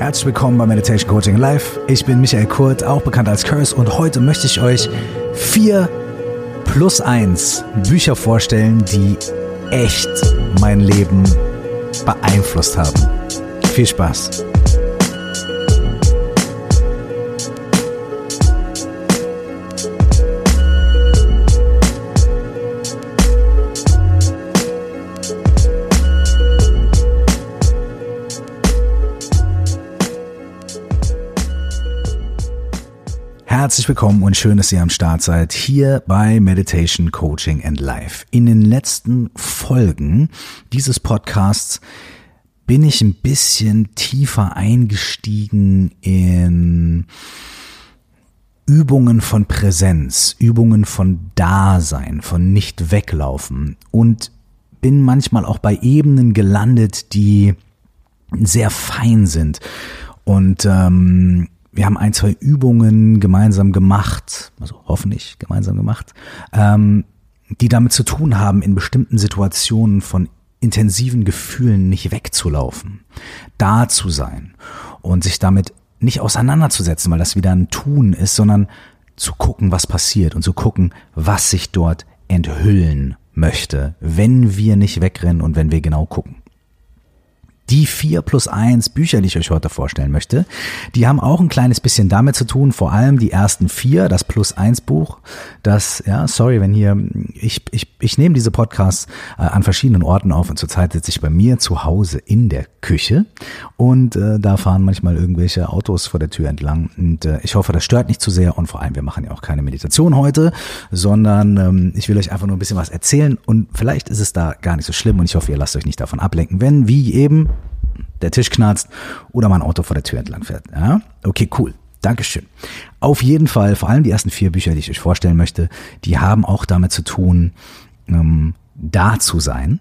Herzlich willkommen bei Meditation Coaching Live. Ich bin Michael Kurt, auch bekannt als Curse, und heute möchte ich euch vier plus eins Bücher vorstellen, die echt mein Leben beeinflusst haben. Viel Spaß! Herzlich willkommen und schön, dass ihr am Start seid hier bei Meditation Coaching and Life. In den letzten Folgen dieses Podcasts bin ich ein bisschen tiefer eingestiegen in Übungen von Präsenz, Übungen von Dasein, von nicht weglaufen und bin manchmal auch bei Ebenen gelandet, die sehr fein sind und ähm, wir haben ein, zwei Übungen gemeinsam gemacht, also hoffentlich gemeinsam gemacht, ähm, die damit zu tun haben, in bestimmten Situationen von intensiven Gefühlen nicht wegzulaufen, da zu sein und sich damit nicht auseinanderzusetzen, weil das wieder ein Tun ist, sondern zu gucken, was passiert und zu gucken, was sich dort enthüllen möchte, wenn wir nicht wegrennen und wenn wir genau gucken die vier plus eins Bücher, die ich euch heute vorstellen möchte, die haben auch ein kleines bisschen damit zu tun, vor allem die ersten vier, das plus eins Buch, das, ja, sorry, wenn hier, ich, ich, ich nehme diese Podcasts äh, an verschiedenen Orten auf und zurzeit sitze ich bei mir zu Hause in der Küche und äh, da fahren manchmal irgendwelche Autos vor der Tür entlang und äh, ich hoffe, das stört nicht zu sehr und vor allem, wir machen ja auch keine Meditation heute, sondern ähm, ich will euch einfach nur ein bisschen was erzählen und vielleicht ist es da gar nicht so schlimm und ich hoffe, ihr lasst euch nicht davon ablenken, wenn, wie eben, der Tisch knarzt oder mein Auto vor der Tür entlang fährt. Ja? Okay, cool. Dankeschön. Auf jeden Fall, vor allem die ersten vier Bücher, die ich euch vorstellen möchte, die haben auch damit zu tun, ähm, da zu sein.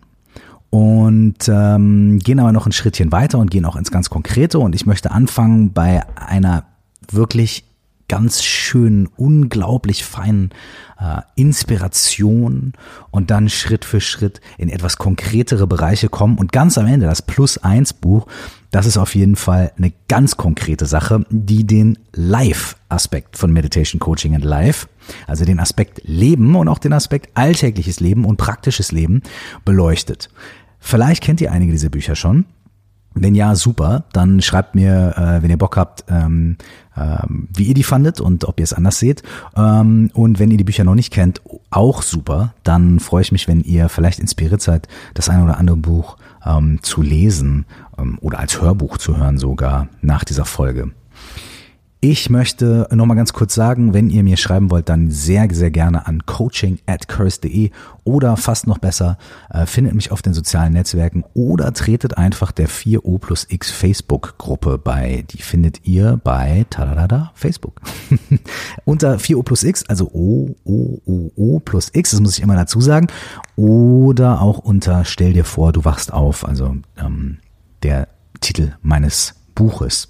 Und ähm, gehen aber noch ein Schrittchen weiter und gehen auch ins ganz Konkrete. Und ich möchte anfangen bei einer wirklich ganz schönen, unglaublich feinen äh, Inspiration und dann Schritt für Schritt in etwas konkretere Bereiche kommen. Und ganz am Ende, das Plus eins Buch, das ist auf jeden Fall eine ganz konkrete Sache, die den Live-Aspekt von Meditation Coaching and Life, also den Aspekt Leben und auch den Aspekt alltägliches Leben und praktisches Leben beleuchtet. Vielleicht kennt ihr einige dieser Bücher schon. Wenn ja, super. Dann schreibt mir, äh, wenn ihr Bock habt, ähm, ähm, wie ihr die fandet und ob ihr es anders seht. Ähm, und wenn ihr die Bücher noch nicht kennt, auch super. Dann freue ich mich, wenn ihr vielleicht inspiriert seid, das eine oder andere Buch ähm, zu lesen ähm, oder als Hörbuch zu hören sogar nach dieser Folge. Ich möchte nochmal ganz kurz sagen, wenn ihr mir schreiben wollt, dann sehr, sehr gerne an coaching at curse.de oder fast noch besser, äh, findet mich auf den sozialen Netzwerken oder tretet einfach der 4O plus X Facebook-Gruppe bei. Die findet ihr bei tadadada, Facebook. Unter 4O plus X, also O, O, O, O plus X, das muss ich immer dazu sagen. Oder auch unter Stell dir vor, du wachst auf, also ähm, der Titel meines Buches.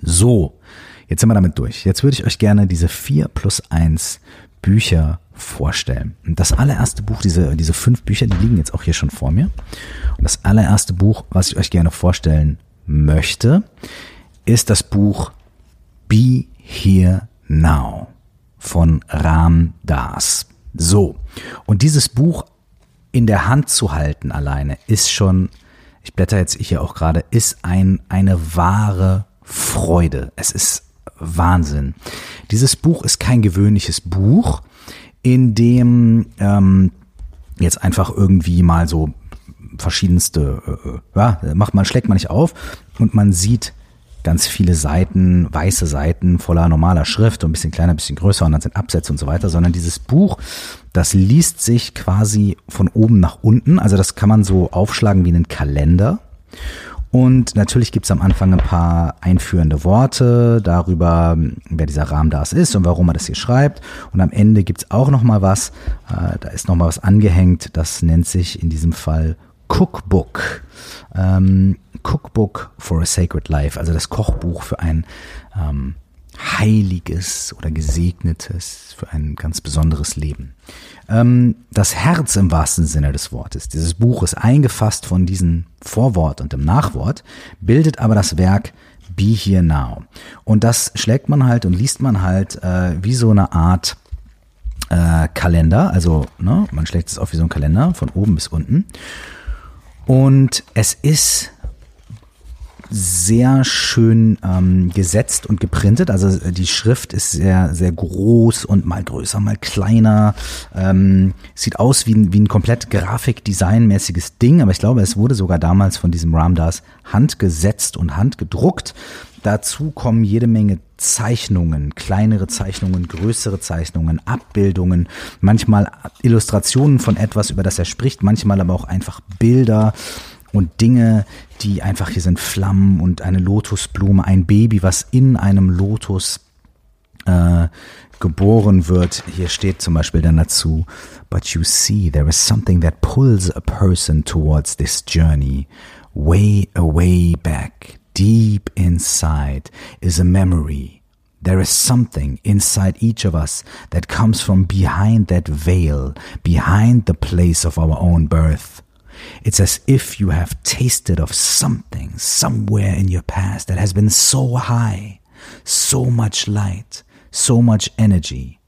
So, Jetzt sind wir damit durch. Jetzt würde ich euch gerne diese vier plus eins Bücher vorstellen. Und das allererste Buch, diese, diese fünf Bücher, die liegen jetzt auch hier schon vor mir. Und das allererste Buch, was ich euch gerne vorstellen möchte, ist das Buch Be Here Now von Ram Das. So. Und dieses Buch in der Hand zu halten alleine ist schon, ich blätter jetzt hier auch gerade, ist ein, eine wahre Freude. Es ist Wahnsinn. Dieses Buch ist kein gewöhnliches Buch, in dem ähm, jetzt einfach irgendwie mal so verschiedenste, äh, äh, ja, macht man, schlägt man nicht auf und man sieht ganz viele Seiten, weiße Seiten voller normaler Schrift, ein bisschen kleiner, ein bisschen größer und dann sind Absätze und so weiter, sondern dieses Buch, das liest sich quasi von oben nach unten, also das kann man so aufschlagen wie einen Kalender und natürlich gibt's am Anfang ein paar einführende Worte darüber, wer dieser Ramdas ist und warum er das hier schreibt. Und am Ende gibt's auch noch mal was. Äh, da ist noch mal was angehängt. Das nennt sich in diesem Fall Cookbook. Ähm, Cookbook for a Sacred Life, also das Kochbuch für ein ähm, heiliges oder gesegnetes, für ein ganz besonderes Leben. Ähm, das Herz im wahrsten Sinne des Wortes dieses Buches, eingefasst von diesem Vorwort und dem Nachwort, bildet aber das Werk Be Here Now. Und das schlägt man halt und liest man halt äh, wie so eine Art äh, Kalender. Also ne, man schlägt es auf wie so ein Kalender von oben bis unten. Und es ist sehr schön ähm, gesetzt und geprintet. Also äh, die Schrift ist sehr, sehr groß und mal größer, mal kleiner. Ähm, sieht aus wie ein, wie ein komplett Grafikdesign-mäßiges Ding, aber ich glaube, es wurde sogar damals von diesem Ramdas handgesetzt und handgedruckt. Dazu kommen jede Menge Zeichnungen, kleinere Zeichnungen, größere Zeichnungen, Abbildungen, manchmal Illustrationen von etwas, über das er spricht, manchmal aber auch einfach Bilder und Dinge, die einfach hier sind Flammen und eine Lotusblume, ein Baby, was in einem Lotus äh, geboren wird. Hier steht zum Beispiel dann dazu, but you see, there is something that pulls a person towards this journey. Way away back, deep inside, is a memory. There is something inside each of us that comes from behind that veil, behind the place of our own birth. It's as if you have tasted of something somewhere in your past that has been so high, so much light, so much energy,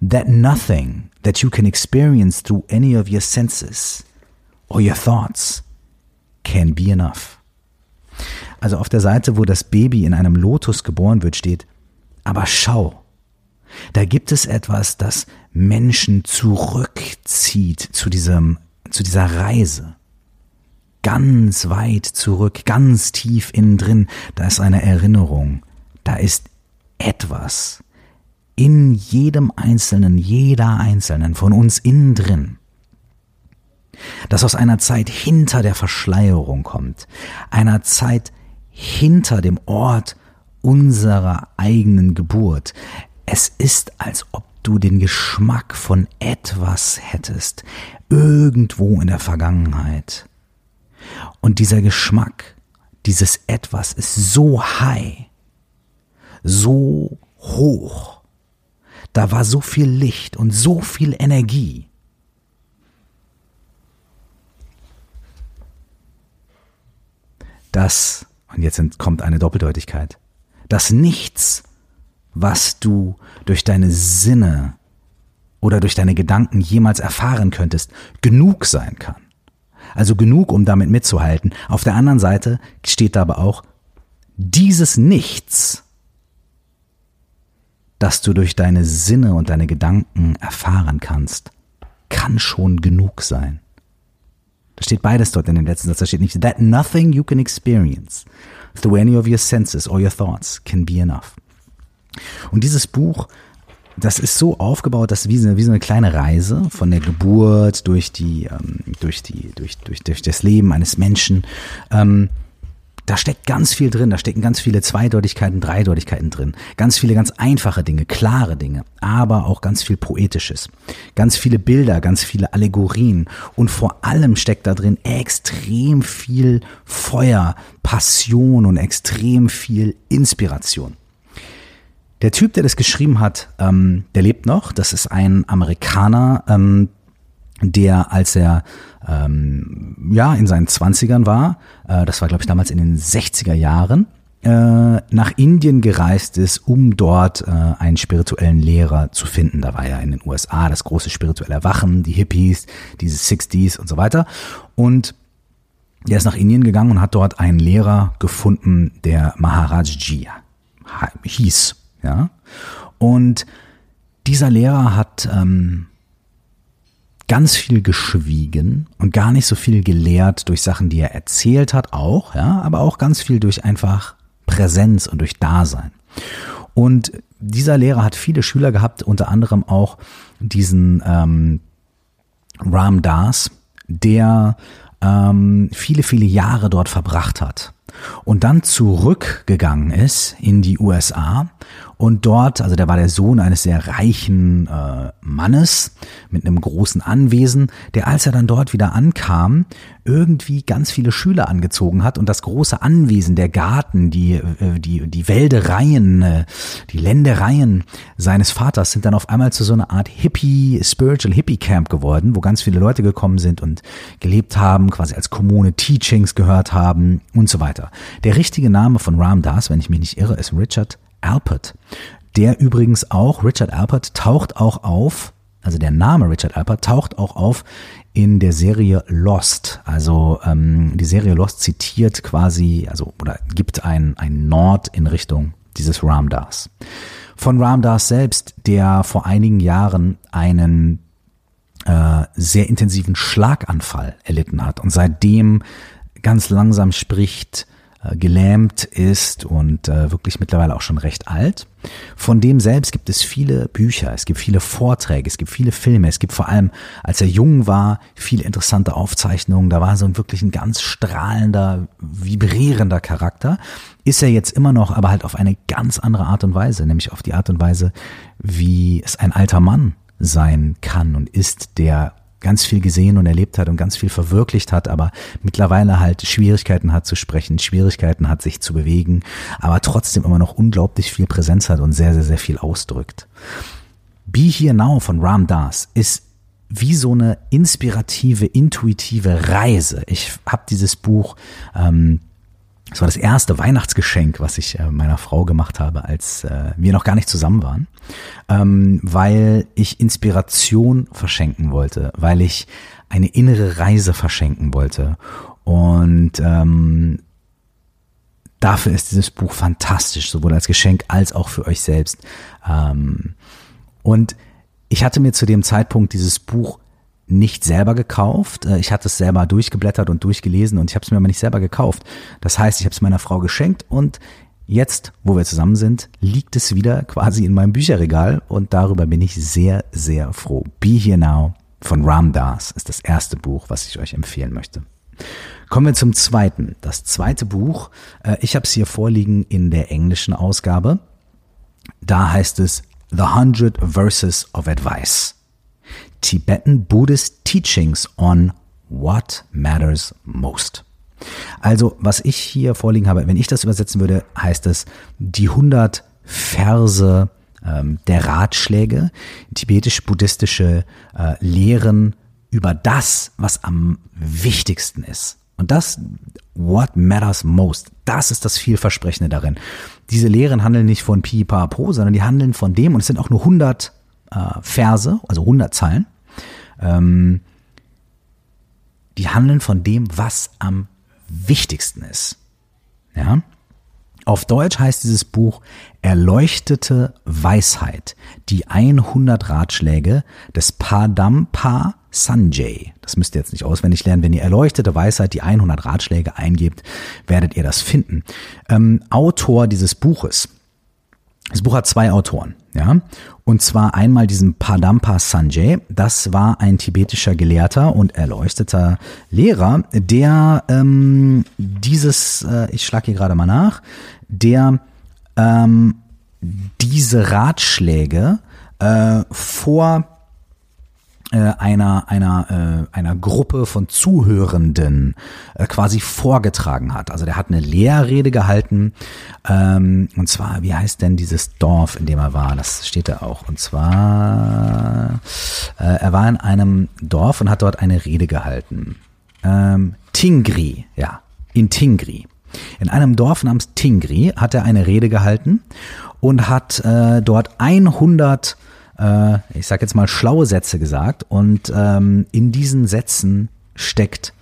that nothing that you can experience through any of your senses or your thoughts can be enough. Also auf der Seite, wo das Baby in einem Lotus geboren wird, steht, aber schau, da gibt es etwas, das Menschen zurückzieht zu diesem zu dieser Reise. Ganz weit zurück, ganz tief innen drin, da ist eine Erinnerung, da ist etwas in jedem Einzelnen, jeder Einzelnen von uns innen drin, das aus einer Zeit hinter der Verschleierung kommt, einer Zeit hinter dem Ort unserer eigenen Geburt. Es ist, als ob du den Geschmack von etwas hättest, irgendwo in der Vergangenheit. Und dieser Geschmack, dieses etwas ist so high, so hoch. Da war so viel Licht und so viel Energie. Das, und jetzt kommt eine Doppeldeutigkeit, dass nichts was du durch deine Sinne oder durch deine Gedanken jemals erfahren könntest, genug sein kann. Also genug, um damit mitzuhalten. Auf der anderen Seite steht aber auch, dieses Nichts, das du durch deine Sinne und deine Gedanken erfahren kannst, kann schon genug sein. Da steht beides dort in dem letzten Satz. Da steht nicht, that nothing you can experience through any of your senses or your thoughts can be enough. Und dieses Buch, das ist so aufgebaut, dass wie so, eine, wie so eine kleine Reise von der Geburt durch die, ähm, durch die, durch, durch, durch das Leben eines Menschen. Ähm, da steckt ganz viel drin, da stecken ganz viele Zweideutigkeiten, Dreideutigkeiten drin, ganz viele ganz einfache Dinge, klare Dinge, aber auch ganz viel Poetisches, ganz viele Bilder, ganz viele Allegorien und vor allem steckt da drin extrem viel Feuer, Passion und extrem viel Inspiration. Der Typ, der das geschrieben hat, ähm, der lebt noch. Das ist ein Amerikaner, ähm, der, als er ähm, ja in seinen Zwanzigern war, äh, das war glaube ich damals in den 60er Jahren, äh, nach Indien gereist ist, um dort äh, einen spirituellen Lehrer zu finden. Da war ja in den USA das große spirituelle Erwachen, die Hippies, diese 60s und so weiter. Und der ist nach Indien gegangen und hat dort einen Lehrer gefunden, der Maharaj Ji hieß. Ja? Und dieser Lehrer hat ähm, ganz viel geschwiegen und gar nicht so viel gelehrt durch Sachen, die er erzählt hat, auch, ja, aber auch ganz viel durch einfach Präsenz und durch Dasein. Und dieser Lehrer hat viele Schüler gehabt, unter anderem auch diesen ähm, Ram Das, der ähm, viele, viele Jahre dort verbracht hat und dann zurückgegangen ist in die USA Und dort, also der war der Sohn eines sehr reichen äh, Mannes mit einem großen Anwesen, der als er dann dort wieder ankam, irgendwie ganz viele Schüler angezogen hat und das große Anwesen, der Garten, die, äh, die, die Wäldereien, äh, die Ländereien seines Vaters sind dann auf einmal zu so einer Art Hippie, Spiritual Hippie Camp geworden, wo ganz viele Leute gekommen sind und gelebt haben, quasi als Kommune Teachings gehört haben und so weiter. Der richtige Name von Ram Dass, wenn ich mich nicht irre, ist Richard Alpert. Der übrigens auch, Richard Alpert, taucht auch auf, also der Name Richard Alpert taucht auch auf in der Serie Lost. Also ähm, die Serie Lost zitiert quasi, also oder gibt ein, ein Nord in Richtung dieses Ramdas. Von Ramdas selbst, der vor einigen Jahren einen äh, sehr intensiven Schlaganfall erlitten hat und seitdem ganz langsam spricht, gelähmt ist und äh, wirklich mittlerweile auch schon recht alt. Von dem selbst gibt es viele Bücher, es gibt viele Vorträge, es gibt viele Filme, es gibt vor allem, als er jung war, viele interessante Aufzeichnungen. Da war so ein wirklich ein ganz strahlender, vibrierender Charakter. Ist er jetzt immer noch, aber halt auf eine ganz andere Art und Weise, nämlich auf die Art und Weise, wie es ein alter Mann sein kann und ist, der ganz viel gesehen und erlebt hat und ganz viel verwirklicht hat, aber mittlerweile halt Schwierigkeiten hat zu sprechen, Schwierigkeiten hat sich zu bewegen, aber trotzdem immer noch unglaublich viel Präsenz hat und sehr, sehr, sehr viel ausdrückt. Be Here Now von Ram Das ist wie so eine inspirative, intuitive Reise. Ich habe dieses Buch ähm, das war das erste Weihnachtsgeschenk, was ich äh, meiner Frau gemacht habe, als äh, wir noch gar nicht zusammen waren, ähm, weil ich Inspiration verschenken wollte, weil ich eine innere Reise verschenken wollte. Und ähm, dafür ist dieses Buch fantastisch, sowohl als Geschenk als auch für euch selbst. Ähm, und ich hatte mir zu dem Zeitpunkt dieses Buch nicht selber gekauft. Äh, ich hatte es selber durchgeblättert und durchgelesen und ich habe es mir aber nicht selber gekauft. Das heißt, ich habe es meiner Frau geschenkt und jetzt, wo wir zusammen sind, liegt es wieder quasi in meinem Bücherregal und darüber bin ich sehr, sehr froh. Be Here Now von Ram Dass ist das erste Buch, was ich euch empfehlen möchte. Kommen wir zum zweiten. Das zweite Buch, äh, ich habe es hier vorliegen in der englischen Ausgabe. Da heißt es The Hundred Verses of Advice. Tibetan Buddhist Teachings on What Matters Most. Also, was ich hier vorliegen habe, wenn ich das übersetzen würde, heißt es die 100 Verse ähm, der Ratschläge, tibetisch-buddhistische äh, Lehren über das, was am wichtigsten ist. Und das, what matters most, das ist das Vielversprechende darin. Diese Lehren handeln nicht von Pi, Pa, Po, sondern die handeln von dem, und es sind auch nur 100 äh, Verse, also 100 Zeilen, ähm, die handeln von dem, was am wichtigsten ist. Ja? Auf Deutsch heißt dieses Buch Erleuchtete Weisheit, die 100 Ratschläge des Padampa Sanjay. Das müsst ihr jetzt nicht auswendig lernen. Wenn ihr Erleuchtete Weisheit, die 100 Ratschläge eingebt, werdet ihr das finden. Ähm, Autor dieses Buches das Buch hat zwei Autoren, ja. Und zwar einmal diesen Padampa Sanjay. Das war ein tibetischer Gelehrter und erleuchteter Lehrer, der ähm, dieses, äh, ich schlage hier gerade mal nach, der ähm, diese Ratschläge äh, vor einer einer äh, einer Gruppe von Zuhörenden äh, quasi vorgetragen hat. Also der hat eine Lehrrede gehalten ähm, und zwar wie heißt denn dieses Dorf, in dem er war? Das steht da auch. Und zwar äh, er war in einem Dorf und hat dort eine Rede gehalten. Ähm, Tingri, ja, in Tingri. In einem Dorf namens Tingri hat er eine Rede gehalten und hat äh, dort 100 äh, ich sag jetzt mal, schlaue Sätze gesagt. Und ähm, in diesen Sätzen steckt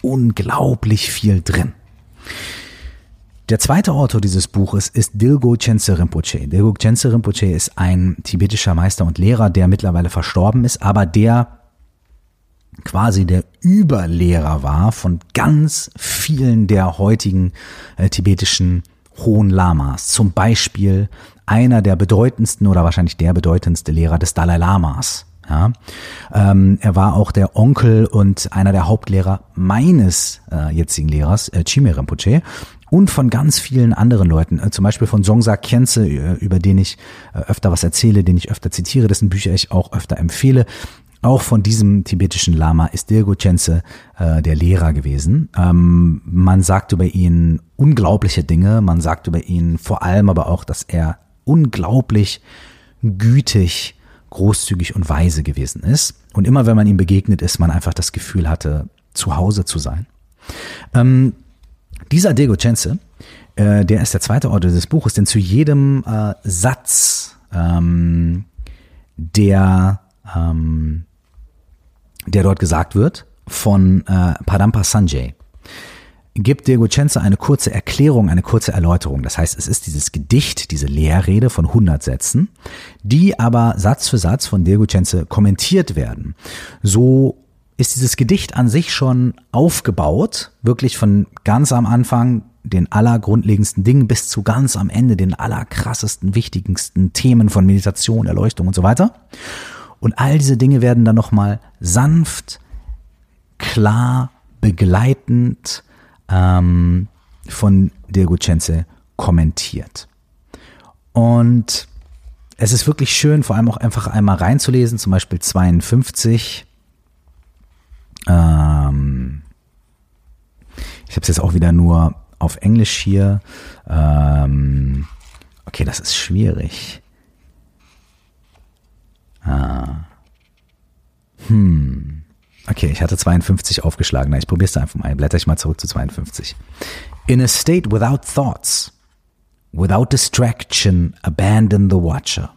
unglaublich viel drin. Der zweite Autor dieses Buches ist Dilgo Chense Rinpoche. Dilgo Chense Rinpoche ist ein tibetischer Meister und Lehrer, der mittlerweile verstorben ist, aber der quasi der Überlehrer war von ganz vielen der heutigen äh, tibetischen Hohen Lamas. Zum Beispiel einer der bedeutendsten oder wahrscheinlich der bedeutendste Lehrer des Dalai Lamas. Ja, ähm, er war auch der Onkel und einer der Hauptlehrer meines äh, jetzigen Lehrers, äh, Chime Rinpoche, und von ganz vielen anderen Leuten, äh, zum Beispiel von Songsa Khyentse, äh, über den ich äh, öfter was erzähle, den ich öfter zitiere, dessen Bücher ich auch öfter empfehle. Auch von diesem tibetischen Lama ist Dirgo Chense äh, der Lehrer gewesen. Ähm, man sagt über ihn unglaubliche Dinge, man sagt über ihn vor allem aber auch, dass er unglaublich gütig, großzügig und weise gewesen ist. Und immer wenn man ihm begegnet ist, man einfach das Gefühl hatte, zu Hause zu sein. Ähm, dieser Diego Cense, äh, der ist der zweite Autor des Buches, denn zu jedem äh, Satz, ähm, der, ähm, der dort gesagt wird, von äh, Padampa Sanjay, gibt Diego Cense eine kurze Erklärung, eine kurze Erläuterung. Das heißt, es ist dieses Gedicht, diese Lehrrede von 100 Sätzen, die aber Satz für Satz von Diego Cense kommentiert werden. So ist dieses Gedicht an sich schon aufgebaut, wirklich von ganz am Anfang den allergrundlegendsten Dingen bis zu ganz am Ende den allerkrassesten, wichtigsten Themen von Meditation, Erleuchtung und so weiter. Und all diese Dinge werden dann nochmal sanft, klar, begleitend ähm, von Diego Cense kommentiert. Und es ist wirklich schön, vor allem auch einfach einmal reinzulesen, zum Beispiel 52 ähm, ich habe es jetzt auch wieder nur auf Englisch hier. Ähm, okay, das ist schwierig. Ah. Hm. Okay, ich hatte 52 aufgeschlagen. Na, ich probiere es einfach mal. Blätter ich mal zurück zu 52. In a state without thoughts, without distraction, abandon the watcher.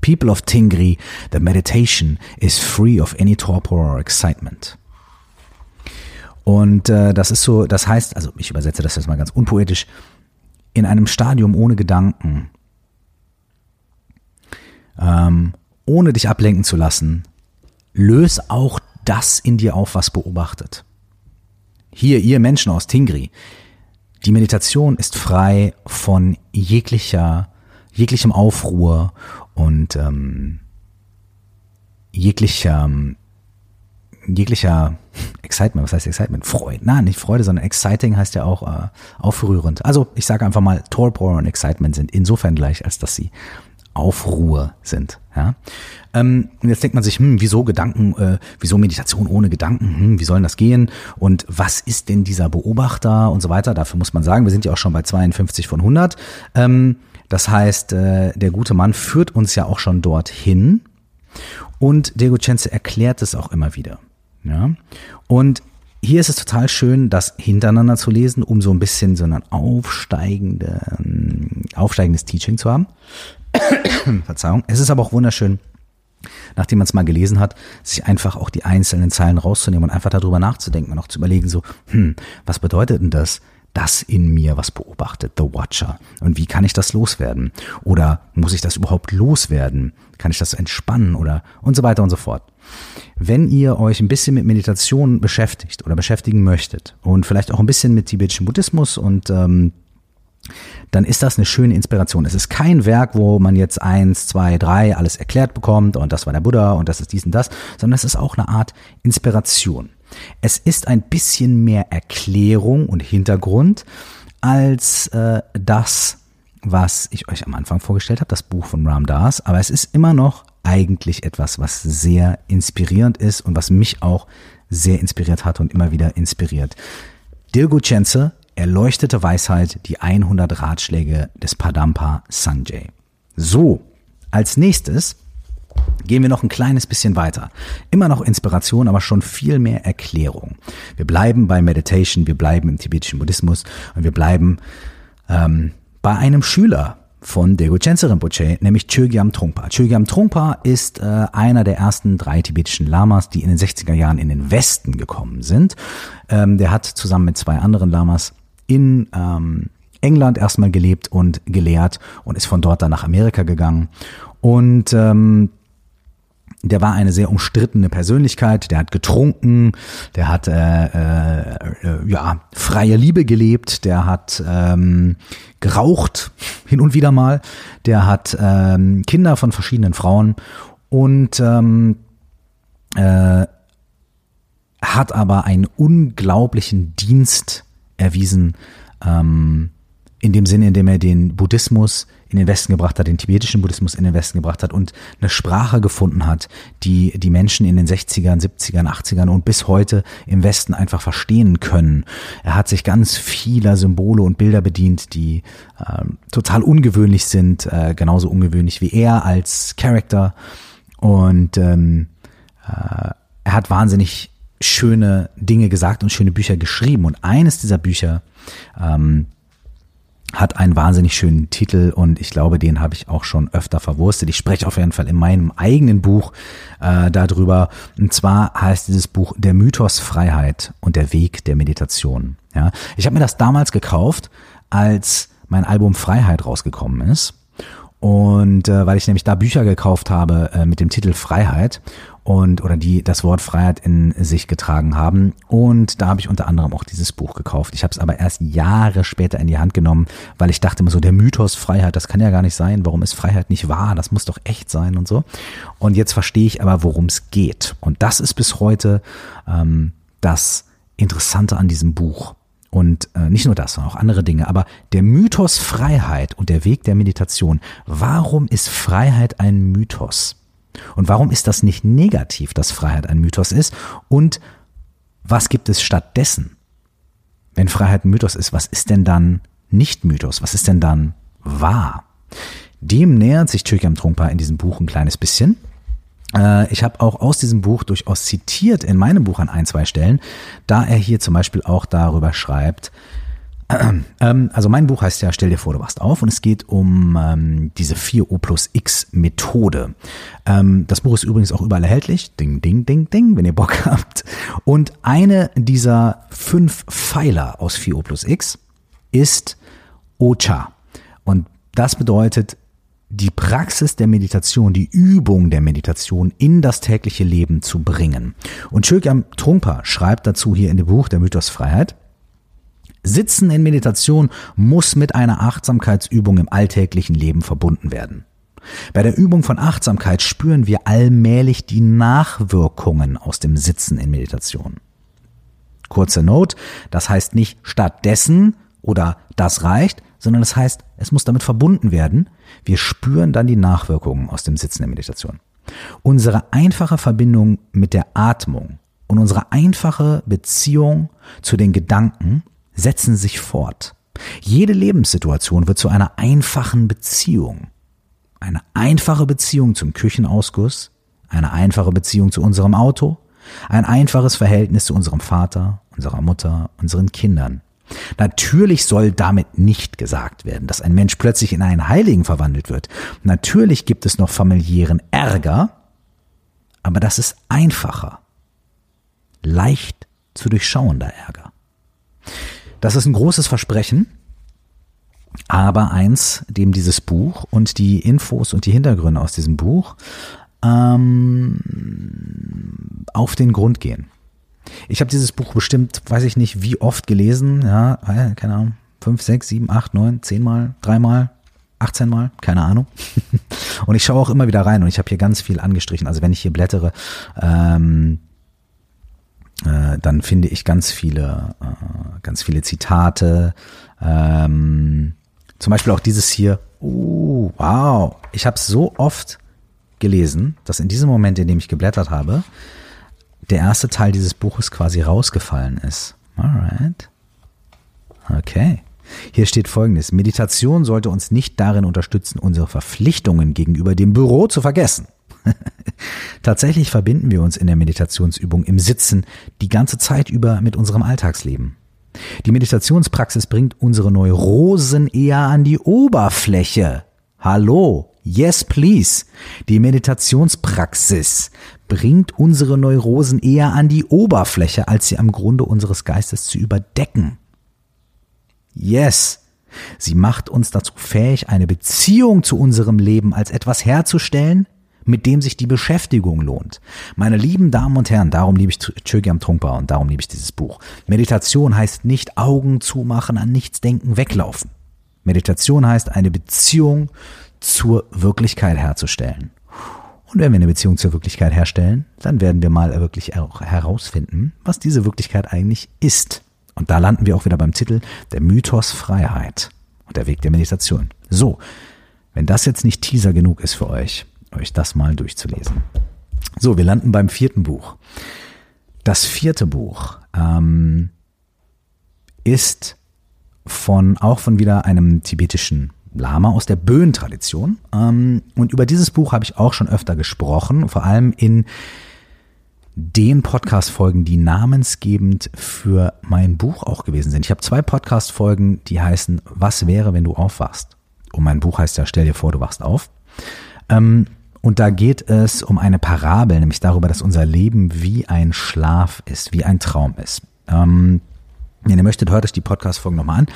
People of Tingri, the meditation is free of any torpor or excitement. Und äh, das ist so, das heißt, also ich übersetze das jetzt mal ganz unpoetisch, in einem Stadium ohne Gedanken, ähm, ohne dich ablenken zu lassen, löse auch das in dir auf, was beobachtet. Hier, ihr Menschen aus Tingri, die Meditation ist frei von jeglicher, jeglichem Aufruhr und ähm, jeglicher, jeglicher Excitement, was heißt Excitement? Freude, nein, nicht Freude, sondern Exciting heißt ja auch äh, aufrührend. Also ich sage einfach mal, Torpor und Excitement sind insofern gleich, als dass sie Aufruhr sind. Ja? Ähm, jetzt denkt man sich, hm, wieso Gedanken, äh, wieso Meditation ohne Gedanken, hm, wie soll das gehen? Und was ist denn dieser Beobachter und so weiter? Dafür muss man sagen, wir sind ja auch schon bei 52 von 100. Ähm, das heißt, äh, der gute Mann führt uns ja auch schon dorthin und Diego Cense erklärt es auch immer wieder. Ja? Und hier ist es total schön, das hintereinander zu lesen, um so ein bisschen so ein aufsteigende, aufsteigendes Teaching zu haben. Verzeihung. Es ist aber auch wunderschön, nachdem man es mal gelesen hat, sich einfach auch die einzelnen Zeilen rauszunehmen und einfach darüber nachzudenken und auch zu überlegen, so, hm, was bedeutet denn das? das in mir was beobachtet, The Watcher. Und wie kann ich das loswerden? Oder muss ich das überhaupt loswerden? Kann ich das entspannen oder und so weiter und so fort. Wenn ihr euch ein bisschen mit Meditation beschäftigt oder beschäftigen möchtet und vielleicht auch ein bisschen mit tibetischem Buddhismus und ähm, dann ist das eine schöne Inspiration. Es ist kein Werk, wo man jetzt eins, zwei, drei alles erklärt bekommt und das war der Buddha und das ist dies und das, sondern es ist auch eine Art Inspiration. Es ist ein bisschen mehr Erklärung und Hintergrund als äh, das, was ich euch am Anfang vorgestellt habe, das Buch von Ram Dass, aber es ist immer noch eigentlich etwas, was sehr inspirierend ist und was mich auch sehr inspiriert hat und immer wieder inspiriert. Dilgo Chenze, Erleuchtete Weisheit, die 100 Ratschläge des Padampa Sanjay. So, als nächstes gehen wir noch ein kleines bisschen weiter. Immer noch Inspiration, aber schon viel mehr Erklärung. Wir bleiben bei Meditation, wir bleiben im tibetischen Buddhismus und wir bleiben ähm, bei einem Schüler von Dego Chense Rinpoche, nämlich Chögyam Trungpa. Chögyam Trungpa ist äh, einer der ersten drei tibetischen Lamas, die in den 60er Jahren in den Westen gekommen sind. Ähm, der hat zusammen mit zwei anderen Lamas in ähm, England erstmal gelebt und gelehrt und ist von dort dann nach Amerika gegangen. Und ähm, der war eine sehr umstrittene Persönlichkeit, der hat getrunken, der hat äh, äh, ja freie Liebe gelebt, der hat ähm, geraucht hin und wieder mal, der hat ähm, Kinder von verschiedenen Frauen und ähm, äh, hat aber einen unglaublichen Dienst erwiesen, ähm, in dem Sinne, in dem er den Buddhismus in den Westen gebracht hat, den tibetischen Buddhismus in den Westen gebracht hat und eine Sprache gefunden hat, die die Menschen in den 60ern, 70ern, 80ern und bis heute im Westen einfach verstehen können. Er hat sich ganz vieler Symbole und Bilder bedient, die äh, total ungewöhnlich sind, äh, genauso ungewöhnlich wie er als Character. Und ähm, äh, er hat wahnsinnig schöne Dinge gesagt und schöne Bücher geschrieben. Und eines dieser Bücher ähm, hat einen wahnsinnig schönen Titel und ich glaube, den habe ich auch schon öfter verwurstet. Ich spreche auf jeden Fall in meinem eigenen Buch äh, darüber. Und zwar heißt dieses Buch Der Mythos Freiheit und der Weg der Meditation. Ja, ich habe mir das damals gekauft, als mein Album Freiheit rausgekommen ist. Und äh, weil ich nämlich da Bücher gekauft habe äh, mit dem Titel Freiheit und oder die das Wort Freiheit in sich getragen haben. Und da habe ich unter anderem auch dieses Buch gekauft. Ich habe es aber erst Jahre später in die Hand genommen, weil ich dachte immer so, der Mythos Freiheit, das kann ja gar nicht sein. Warum ist Freiheit nicht wahr? Das muss doch echt sein und so. Und jetzt verstehe ich aber, worum es geht. Und das ist bis heute ähm, das Interessante an diesem Buch. Und äh, nicht nur das, sondern auch andere Dinge. Aber der Mythos Freiheit und der Weg der Meditation. Warum ist Freiheit ein Mythos? Und warum ist das nicht negativ, dass Freiheit ein Mythos ist? Und was gibt es stattdessen? Wenn Freiheit ein Mythos ist, was ist denn dann nicht Mythos? Was ist denn dann wahr? Dem nähert sich Türkam Trungpa in diesem Buch ein kleines bisschen. Äh, ich habe auch aus diesem Buch durchaus zitiert in meinem Buch an ein, zwei Stellen, da er hier zum Beispiel auch darüber schreibt, also mein Buch heißt ja Stell dir vor, du wachst auf und es geht um ähm, diese 4O plus X Methode. Ähm, das Buch ist übrigens auch überall erhältlich. Ding, ding, ding, ding, wenn ihr Bock habt. Und eine dieser fünf Pfeiler aus 4O plus X ist Ocha. Und das bedeutet die Praxis der Meditation, die Übung der Meditation in das tägliche Leben zu bringen. Und Chögyam Trungpa schreibt dazu hier in dem Buch Der Mythos Freiheit, Sitzen in Meditation muss mit einer Achtsamkeitsübung im alltäglichen Leben verbunden werden. Bei der Übung von Achtsamkeit spüren wir allmählich die Nachwirkungen aus dem Sitzen in Meditation. Kurze Note, das heißt nicht stattdessen oder das reicht, sondern das heißt, es muss damit verbunden werden. Wir spüren dann die Nachwirkungen aus dem Sitzen der Meditation. Unsere einfache Verbindung mit der Atmung und unsere einfache Beziehung zu den Gedanken setzen sich fort. Jede Lebenssituation wird zu einer einfachen Beziehung. Eine einfache Beziehung zum Küchenausguss, eine einfache Beziehung zu unserem Auto, ein einfaches Verhältnis zu unserem Vater, unserer Mutter, unseren Kindern. Natürlich soll damit nicht gesagt werden, dass ein Mensch plötzlich in einen Heiligen verwandelt wird. Natürlich gibt es noch familiären Ärger, aber das ist einfacher, leicht zu durchschauender Ärger. Das ist ein großes Versprechen, aber eins, dem dieses Buch und die Infos und die Hintergründe aus diesem Buch ähm, auf den Grund gehen. Ich habe dieses Buch bestimmt, weiß ich nicht, wie oft gelesen, ja, äh, keine Ahnung, fünf, sechs, sieben, acht, neun, zehn Mal, dreimal, 18 Mal, keine Ahnung. und ich schaue auch immer wieder rein und ich habe hier ganz viel angestrichen. Also wenn ich hier blättere, ähm, äh, dann finde ich ganz viele, äh, ganz viele Zitate. Ähm, zum Beispiel auch dieses hier. Uh, wow. Ich habe so oft gelesen, dass in diesem Moment, in dem ich geblättert habe, der erste Teil dieses Buches quasi rausgefallen ist. Alright. Okay. Hier steht folgendes. Meditation sollte uns nicht darin unterstützen, unsere Verpflichtungen gegenüber dem Büro zu vergessen. Tatsächlich verbinden wir uns in der Meditationsübung im Sitzen die ganze Zeit über mit unserem Alltagsleben. Die Meditationspraxis bringt unsere Neurosen eher an die Oberfläche. Hallo, yes please. Die Meditationspraxis bringt unsere Neurosen eher an die Oberfläche, als sie am Grunde unseres Geistes zu überdecken. Yes. Sie macht uns dazu fähig, eine Beziehung zu unserem Leben als etwas herzustellen, mit dem sich die Beschäftigung lohnt. Meine lieben Damen und Herren, darum liebe ich Chögyam Trungpa und darum liebe ich dieses Buch. Meditation heißt nicht Augen zumachen, an nichts denken, weglaufen. Meditation heißt eine Beziehung zur Wirklichkeit herzustellen. Und wenn wir eine Beziehung zur Wirklichkeit herstellen, dann werden wir mal wirklich auch herausfinden, was diese Wirklichkeit eigentlich ist. Und da landen wir auch wieder beim Titel Der Mythos Freiheit und der Weg der Meditation. So, wenn das jetzt nicht Teaser genug ist für euch, euch das mal durchzulesen. So, wir landen beim vierten Buch. Das vierte Buch ähm, ist von auch von wieder einem tibetischen Lama aus der Böen-Tradition. Ähm, und über dieses Buch habe ich auch schon öfter gesprochen, vor allem in den Podcast-Folgen, die namensgebend für mein Buch auch gewesen sind. Ich habe zwei Podcast-Folgen, die heißen Was wäre, wenn du aufwachst? Und mein Buch heißt ja Stell dir vor, du wachst auf. Ähm, und da geht es um eine Parabel, nämlich darüber, dass unser Leben wie ein Schlaf ist, wie ein Traum ist. Ähm, wenn ihr möchtet, hört euch die Podcast-Folgen nochmal an.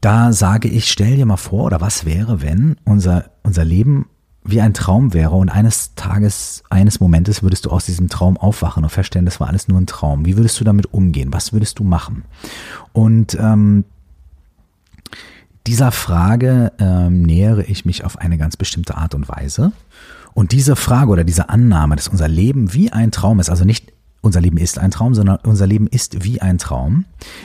Da sage ich, stell dir mal vor, oder was wäre, wenn unser, unser Leben wie ein Traum wäre und eines Tages, eines Momentes würdest du aus diesem Traum aufwachen und feststellen, das war alles nur ein Traum. Wie würdest du damit umgehen? Was würdest du machen? Und ähm, dieser Frage ähm, nähere ich mich auf eine ganz bestimmte Art und Weise. Und diese Frage oder diese Annahme, dass unser Leben wie ein Traum ist, also nicht unser Leben ist ein Traum, sondern unser Leben ist wie ein Traum.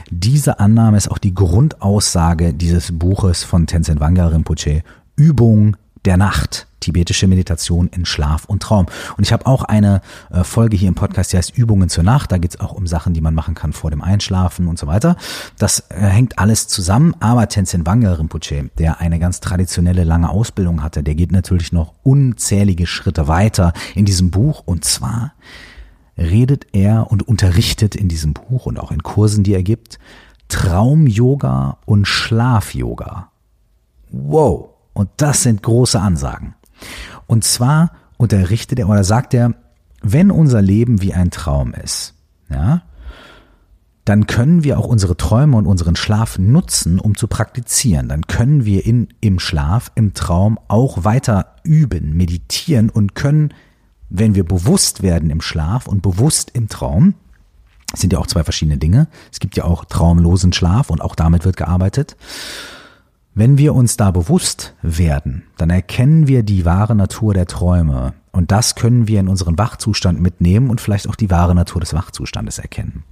Diese Annahme ist auch die Grundaussage dieses Buches von Tenzin Wangyal Rinpoche, Übung der Nacht, tibetische Meditation in Schlaf und Traum. Und ich habe auch eine äh, Folge hier im Podcast, die heißt Übungen zur Nacht. Da geht es auch um Sachen, die man machen kann vor dem Einschlafen und so weiter. Das äh, hängt alles zusammen, aber Tenzin Wangyal Rinpoche, der eine ganz traditionelle lange Ausbildung hatte, der geht natürlich noch unzählige Schritte weiter in diesem Buch und zwar redet er und unterrichtet in diesem Buch und auch in Kursen, die er gibt, Traum-Yoga und Schlaf-Yoga. Wow, und das sind große Ansagen. Und zwar unterrichtet er oder sagt er, wenn unser Leben wie ein Traum ist, ja, dann können wir auch unsere Träume und unseren Schlaf nutzen, um zu praktizieren. Dann können wir in, im Schlaf, im Traum auch weiter üben, meditieren und können wenn wir bewusst werden im Schlaf und bewusst im Traum, sind ja auch zwei verschiedene Dinge. Es gibt ja auch traumlosen Schlaf und auch damit wird gearbeitet. Wenn wir uns da bewusst werden, dann erkennen wir die wahre Natur der Träume und das können wir in unseren Wachzustand mitnehmen und vielleicht auch die wahre Natur des Wachzustandes erkennen.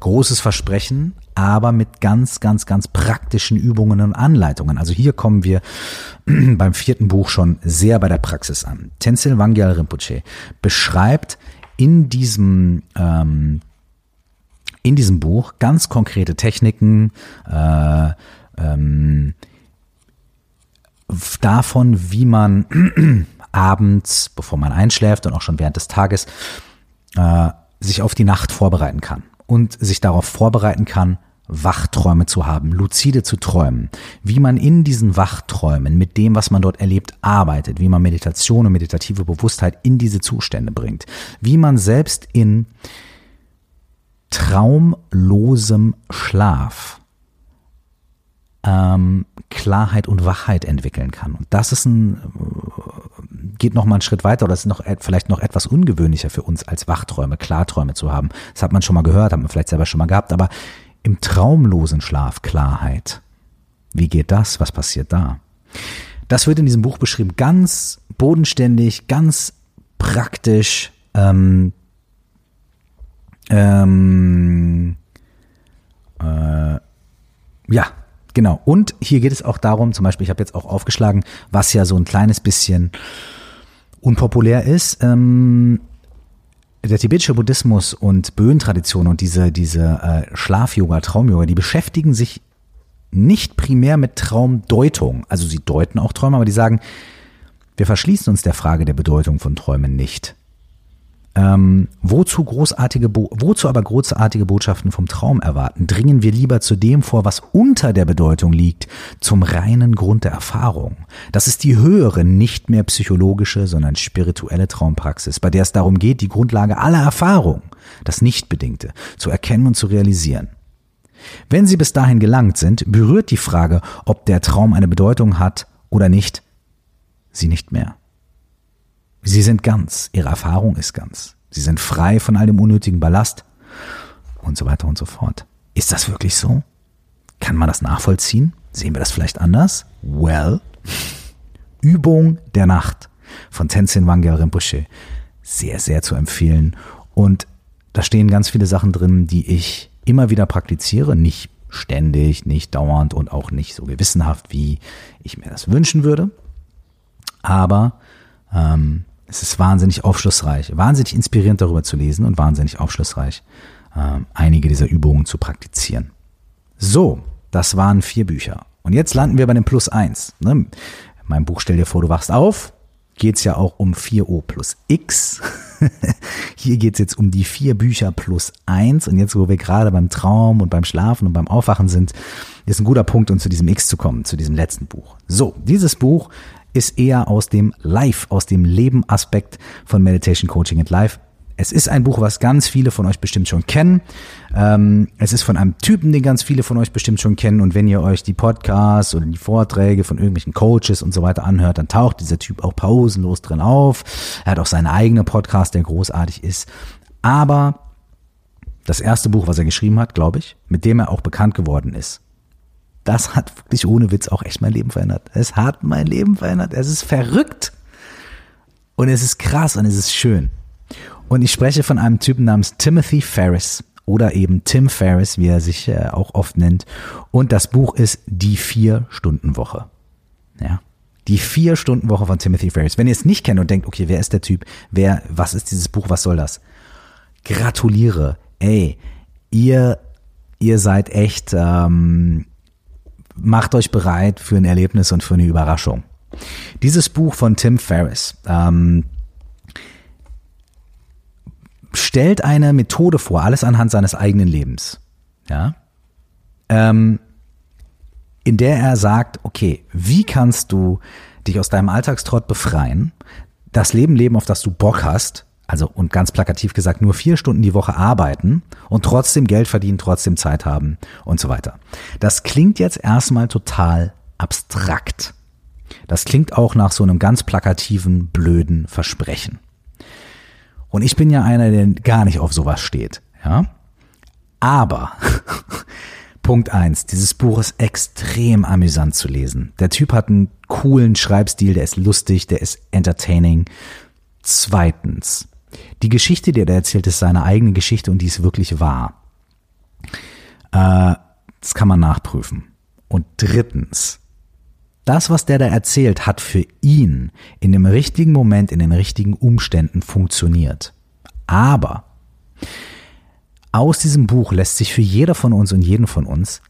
Großes Versprechen, aber mit ganz, ganz, ganz praktischen Übungen und Anleitungen. Also hier kommen wir beim vierten Buch schon sehr bei der Praxis an. Tenzil Wangyal Rinpoche beschreibt in diesem ähm, in diesem Buch ganz konkrete Techniken äh, ähm, davon, wie man abends, bevor man einschläft und auch schon während des Tages, äh, sich auf die Nacht vorbereiten kann und sich darauf vorbereiten kann, Wachträume zu haben, lucide zu träumen, wie man in diesen Wachträumen mit dem, was man dort erlebt, arbeitet, wie man Meditation und meditative Bewusstheit in diese Zustände bringt, wie man selbst in traumlosem Schlaf ähm, Klarheit und Wachheit entwickeln kann. Und das ist ein geht noch mal einen Schritt weiter oder ist noch vielleicht noch etwas ungewöhnlicher für uns als Wachträume, Klarträume zu haben. Das hat man schon mal gehört, hat man vielleicht selber schon mal gehabt, aber im traumlosen Schlaf Klarheit. Wie geht das? Was passiert da? Das wird in diesem Buch beschrieben, ganz bodenständig, ganz praktisch. Ähm, ähm, äh, ja, genau. Und hier geht es auch darum, zum Beispiel, ich habe jetzt auch aufgeschlagen, was ja so ein kleines bisschen unpopulär ist. Ähm, der tibetische Buddhismus und Böen-Tradition und diese, diese äh, Schlaf-Yoga, Traum-Yoga, die beschäftigen sich nicht primär mit Traumdeutung. Also sie deuten auch Träume, aber die sagen, wir verschließen uns der Frage der Bedeutung von Träumen nicht. Ähm, wozu großartige, Bo wozu aber großartige Botschaften vom Traum erwarten? Dringen wir lieber zu dem vor, was unter der Bedeutung liegt, zum reinen Grund der Erfahrung. Das ist die höhere, nicht mehr psychologische, sondern spirituelle Traumpraxis, bei der es darum geht, die Grundlage aller Erfahrung, das Nichtbedingte, zu erkennen und zu realisieren. Wenn Sie bis dahin gelangt sind, berührt die Frage, ob der Traum eine Bedeutung hat oder nicht, Sie nicht mehr. Sie sind ganz, ihre Erfahrung ist ganz. Sie sind frei von all dem unnötigen Ballast und so weiter und so fort. Ist das wirklich so? Kann man das nachvollziehen? Sehen wir das vielleicht anders? Well, Übung der Nacht. von Tenzin Wangyal Rinpoche. Sehr, sehr zu empfehlen. Und da stehen ganz viele Sachen drin, die ich immer wieder praktiziere. Nicht ständig, nicht dauernd und auch nicht so gewissenhaft, wie ich mir das wünschen würde. Aber ähm, es ist wahnsinnig aufschlussreich, wahnsinnig inspirierend darüber zu lesen und wahnsinnig aufschlussreich, ähm, einige dieser Übungen zu praktizieren. So, das waren vier Bücher. Und jetzt landen wir bei dem Plus eins. Ne? Mein Buch Stell dir vor, du wachst auf. Geht's ja auch um 4O plus X. Hier geht's jetzt um die vier Bücher plus eins. Und jetzt, wo wir gerade beim Traum und beim Schlafen und beim Aufwachen sind, ist ein guter Punkt, um zu diesem X zu kommen, zu diesem letzten Buch. So, dieses Buch ist eher aus dem Life, aus dem Leben-Aspekt von Meditation Coaching and Life es ist ein Buch, was ganz viele von euch bestimmt schon kennen. Ähm, es ist von einem Typen, den ganz viele von euch bestimmt schon kennen. Und wenn ihr euch die Podcasts oder die Vorträge von irgendwelchen Coaches und so weiter anhört, dann taucht dieser Typ auch pausenlos drin auf. Er hat auch seinen eigenen Podcast, der großartig ist. Aber das erste Buch, was er geschrieben hat, glaube ich, mit dem er auch bekannt geworden ist, das hat wirklich ohne Witz auch echt mein Leben verändert. Es hat mein Leben verändert. Es ist verrückt. Und es ist krass und es ist schön. Und ich spreche von einem Typen namens Timothy Ferris oder eben Tim Ferris, wie er sich äh, auch oft nennt. Und das Buch ist Die Vier-Stunden-Woche. Ja. Die Vier-Stunden-Woche von Timothy Ferris. Wenn ihr es nicht kennt und denkt, okay, wer ist der Typ? Wer, was ist dieses Buch? Was soll das? Gratuliere. Ey, ihr, ihr seid echt, ähm, macht euch bereit für ein Erlebnis und für eine Überraschung. Dieses Buch von Tim Ferris, ähm, stellt eine Methode vor, alles anhand seines eigenen Lebens, ja, ähm, in der er sagt, okay, wie kannst du dich aus deinem Alltagstrott befreien, das Leben leben, auf das du Bock hast, also und ganz plakativ gesagt, nur vier Stunden die Woche arbeiten und trotzdem Geld verdienen, trotzdem Zeit haben und so weiter. Das klingt jetzt erstmal total abstrakt. Das klingt auch nach so einem ganz plakativen, blöden Versprechen. Und ich bin ja einer, der gar nicht auf sowas steht. Ja. Aber Punkt eins: Dieses Buch ist extrem amüsant zu lesen. Der Typ hat einen coolen Schreibstil, der ist lustig, der ist entertaining. Zweitens, die Geschichte, die er erzählt, ist seine eigene Geschichte und die ist wirklich wahr. Äh, das kann man nachprüfen. Und drittens, das, was der da erzählt, hat für ihn in dem richtigen Moment, in den richtigen Umständen funktioniert. Aber aus diesem Buch lässt sich für jeder von uns und jeden von uns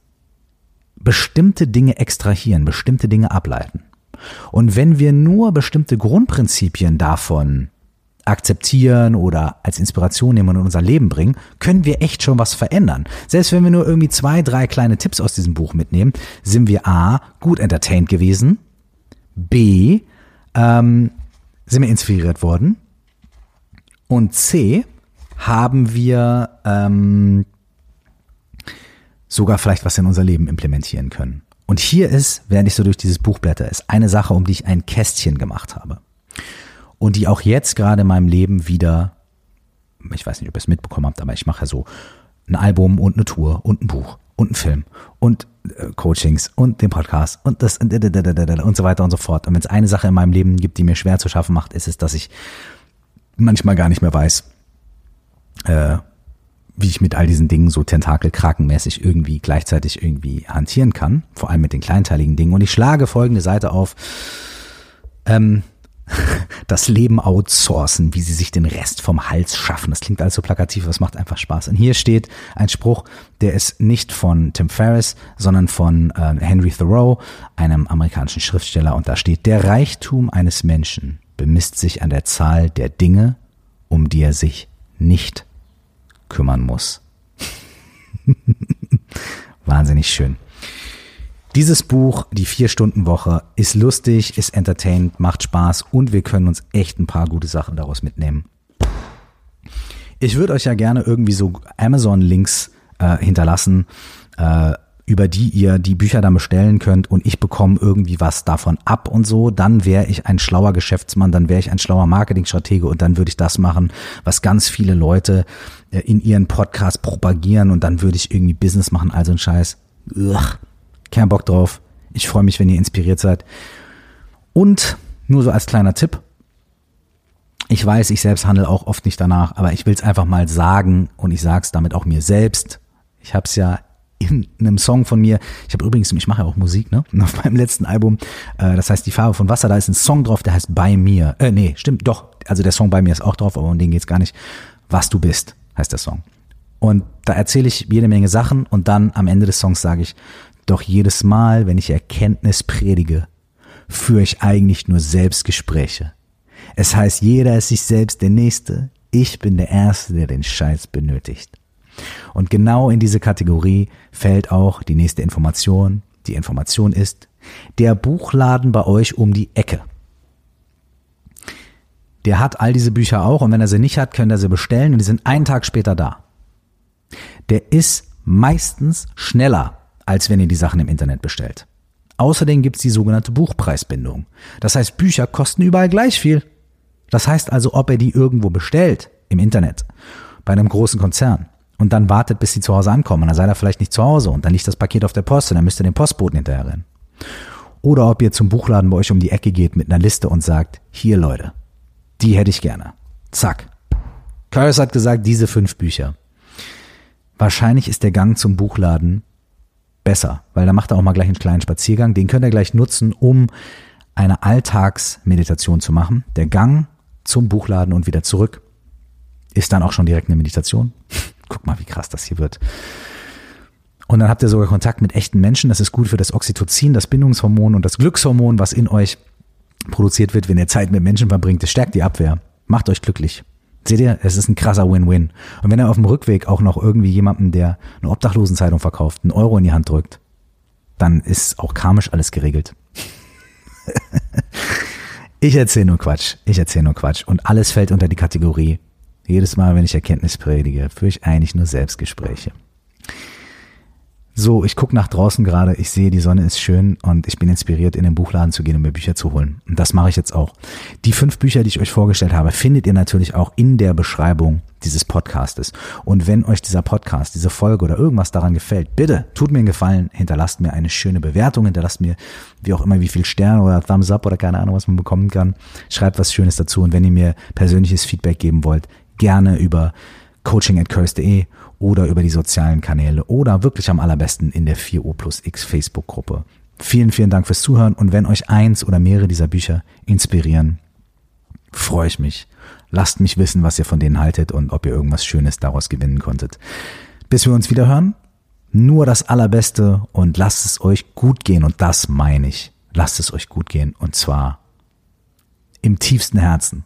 bestimmte Dinge extrahieren, bestimmte Dinge ableiten. Und wenn wir nur bestimmte Grundprinzipien davon akzeptieren oder als Inspiration nehmen und in unser Leben bringen, können wir echt schon was verändern. Selbst wenn wir nur irgendwie zwei, drei kleine Tipps aus diesem Buch mitnehmen, sind wir A, gut entertained gewesen, B, ähm, sind wir inspiriert worden und C, haben wir ähm, sogar vielleicht was in unser Leben implementieren können. Und hier ist, während ich so durch dieses Buch blätter, ist eine Sache, um die ich ein Kästchen gemacht habe und die auch jetzt gerade in meinem Leben wieder, ich weiß nicht, ob ihr es mitbekommen habt, aber ich mache ja so ein Album und eine Tour und ein Buch und ein Film und äh, Coachings und den Podcast und das und so weiter und so fort. Und wenn es eine Sache in meinem Leben gibt, die mir schwer zu schaffen macht, ist es, dass ich manchmal gar nicht mehr weiß, äh, wie ich mit all diesen Dingen so tentakelkrakenmäßig irgendwie gleichzeitig irgendwie hantieren kann, vor allem mit den kleinteiligen Dingen. Und ich schlage folgende Seite auf. Ähm, das Leben outsourcen, wie sie sich den Rest vom Hals schaffen. Das klingt alles so plakativ, aber es macht einfach Spaß. Und hier steht ein Spruch, der ist nicht von Tim Ferriss, sondern von äh, Henry Thoreau, einem amerikanischen Schriftsteller. Und da steht, der Reichtum eines Menschen bemisst sich an der Zahl der Dinge, um die er sich nicht kümmern muss. Wahnsinnig schön. Dieses Buch, die Vier-Stunden-Woche, ist lustig, ist entertained, macht Spaß und wir können uns echt ein paar gute Sachen daraus mitnehmen. Ich würde euch ja gerne irgendwie so Amazon-Links äh, hinterlassen, äh, über die ihr die Bücher dann bestellen könnt und ich bekomme irgendwie was davon ab und so, dann wäre ich ein schlauer Geschäftsmann, dann wäre ich ein schlauer Marketingstratege und dann würde ich das machen, was ganz viele Leute äh, in ihren Podcasts propagieren und dann würde ich irgendwie Business machen, also ein Scheiß. Ugh. Kein Bock drauf. Ich freue mich, wenn ihr inspiriert seid. Und nur so als kleiner Tipp, Ich weiß, ich selbst handle auch oft nicht danach, aber ich will es einfach mal sagen und ich sage es damit auch mir selbst. Ich habe es ja in einem Song von mir, ich habe übrigens, ich mache ja auch Musik, ne? Auf meinem letzten Album, äh, das heißt Die Farbe von Wasser, da ist ein Song drauf, der heißt Bei mir. Äh, nee, stimmt, doch. Also der Song Bei mir ist auch drauf, aber um den geht's gar nicht. Was du bist, heißt der Song. Und da erzähle ich jede Menge Sachen und dann am Ende des Songs sage ich, doch jedes Mal, wenn ich Erkenntnis predige, führe ich eigentlich nur Selbstgespräche. Es heißt, jeder ist sich selbst der Nächste. Ich bin der Erste, der den Scheiß benötigt. Und genau in diese Kategorie fällt auch die nächste Information. Die Information ist, der Buchladen bei euch um die Ecke. Der hat all diese Bücher auch und wenn er sie nicht hat, könnt ihr sie bestellen und die sind einen Tag später da. Der ist meistens schneller, als wenn ihr die Sachen im Internet bestellt. Außerdem gibt's die sogenannte Buchpreisbindung. Das heißt, Bücher kosten überall gleich viel. Das heißt also, ob er die irgendwo bestellt im Internet, bei einem großen Konzern, und dann wartet, bis sie zu Hause ankommen, dann seid ihr vielleicht nicht zu Hause und dann liegt das Paket auf der Post und dann müsst ihr den Postboten hinterher rennen. Oder ob ihr zum Buchladen bei euch um die Ecke geht mit einer Liste und sagt, hier Leute, die hätte ich gerne. Zack. Curtis hat gesagt, diese fünf Bücher. Wahrscheinlich ist der Gang zum Buchladen besser, weil da macht er auch mal gleich einen kleinen Spaziergang. Den könnt ihr gleich nutzen, um eine Alltagsmeditation zu machen. Der Gang zum Buchladen und wieder zurück ist dann auch schon direkt eine Meditation. Guck mal, wie krass das hier wird. Und dann habt ihr sogar Kontakt mit echten Menschen. Das ist gut für das Oxytocin, das Bindungshormon und das Glückshormon, was in euch produziert wird, wenn ihr Zeit mit Menschen verbringt. Das stärkt die Abwehr. Macht euch glücklich. Seht ihr, es ist ein krasser Win-Win. Und wenn ihr auf dem Rückweg auch noch irgendwie jemanden, der eine Obdachlosenzeitung verkauft, einen Euro in die Hand drückt, dann ist auch karmisch alles geregelt. ich erzähle nur Quatsch. Ich erzähle nur Quatsch. Und alles fällt unter die Kategorie. Jedes Mal, wenn ich Erkenntnis predige, führe ich eigentlich nur Selbstgespräche. So, ich gucke nach draußen gerade, ich sehe, die Sonne ist schön und ich bin inspiriert, in den Buchladen zu gehen und mir Bücher zu holen. Und das mache ich jetzt auch. Die fünf Bücher, die ich euch vorgestellt habe, findet ihr natürlich auch in der Beschreibung dieses Podcastes. Und wenn euch dieser Podcast, diese Folge oder irgendwas daran gefällt, bitte tut mir einen Gefallen, hinterlasst mir eine schöne Bewertung, hinterlasst mir wie auch immer wie viel Sterne oder Thumbs up oder keine Ahnung, was man bekommen kann. Schreibt was Schönes dazu und wenn ihr mir persönliches Feedback geben wollt, gerne über coaching at curse.de oder über die sozialen Kanäle oder wirklich am allerbesten in der 4U plus X Facebook-Gruppe. Vielen, vielen Dank fürs Zuhören und wenn euch eins oder mehrere dieser Bücher inspirieren, freue ich mich. Lasst mich wissen, was ihr von denen haltet und ob ihr irgendwas Schönes daraus gewinnen konntet. Bis wir uns wieder hören, nur das Allerbeste und lasst es euch gut gehen und das meine ich. Lasst es euch gut gehen und zwar im tiefsten Herzen.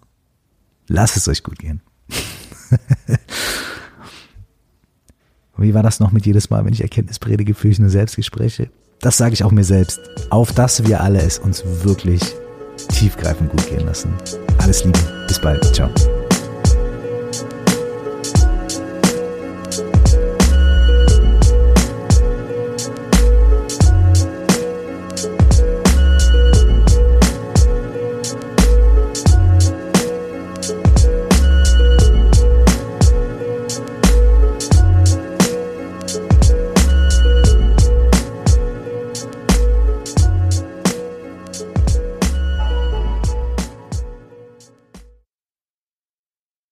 Lasst es euch gut gehen. Wie war das noch mit jedes Mal, wenn ich Erkenntnis predige, führe ich nur Selbstgespräche? Das sage ich auch mir selbst. Auf dass wir alle es uns wirklich tiefgreifend gut gehen lassen. Alles Liebe. Bis bald. Ciao.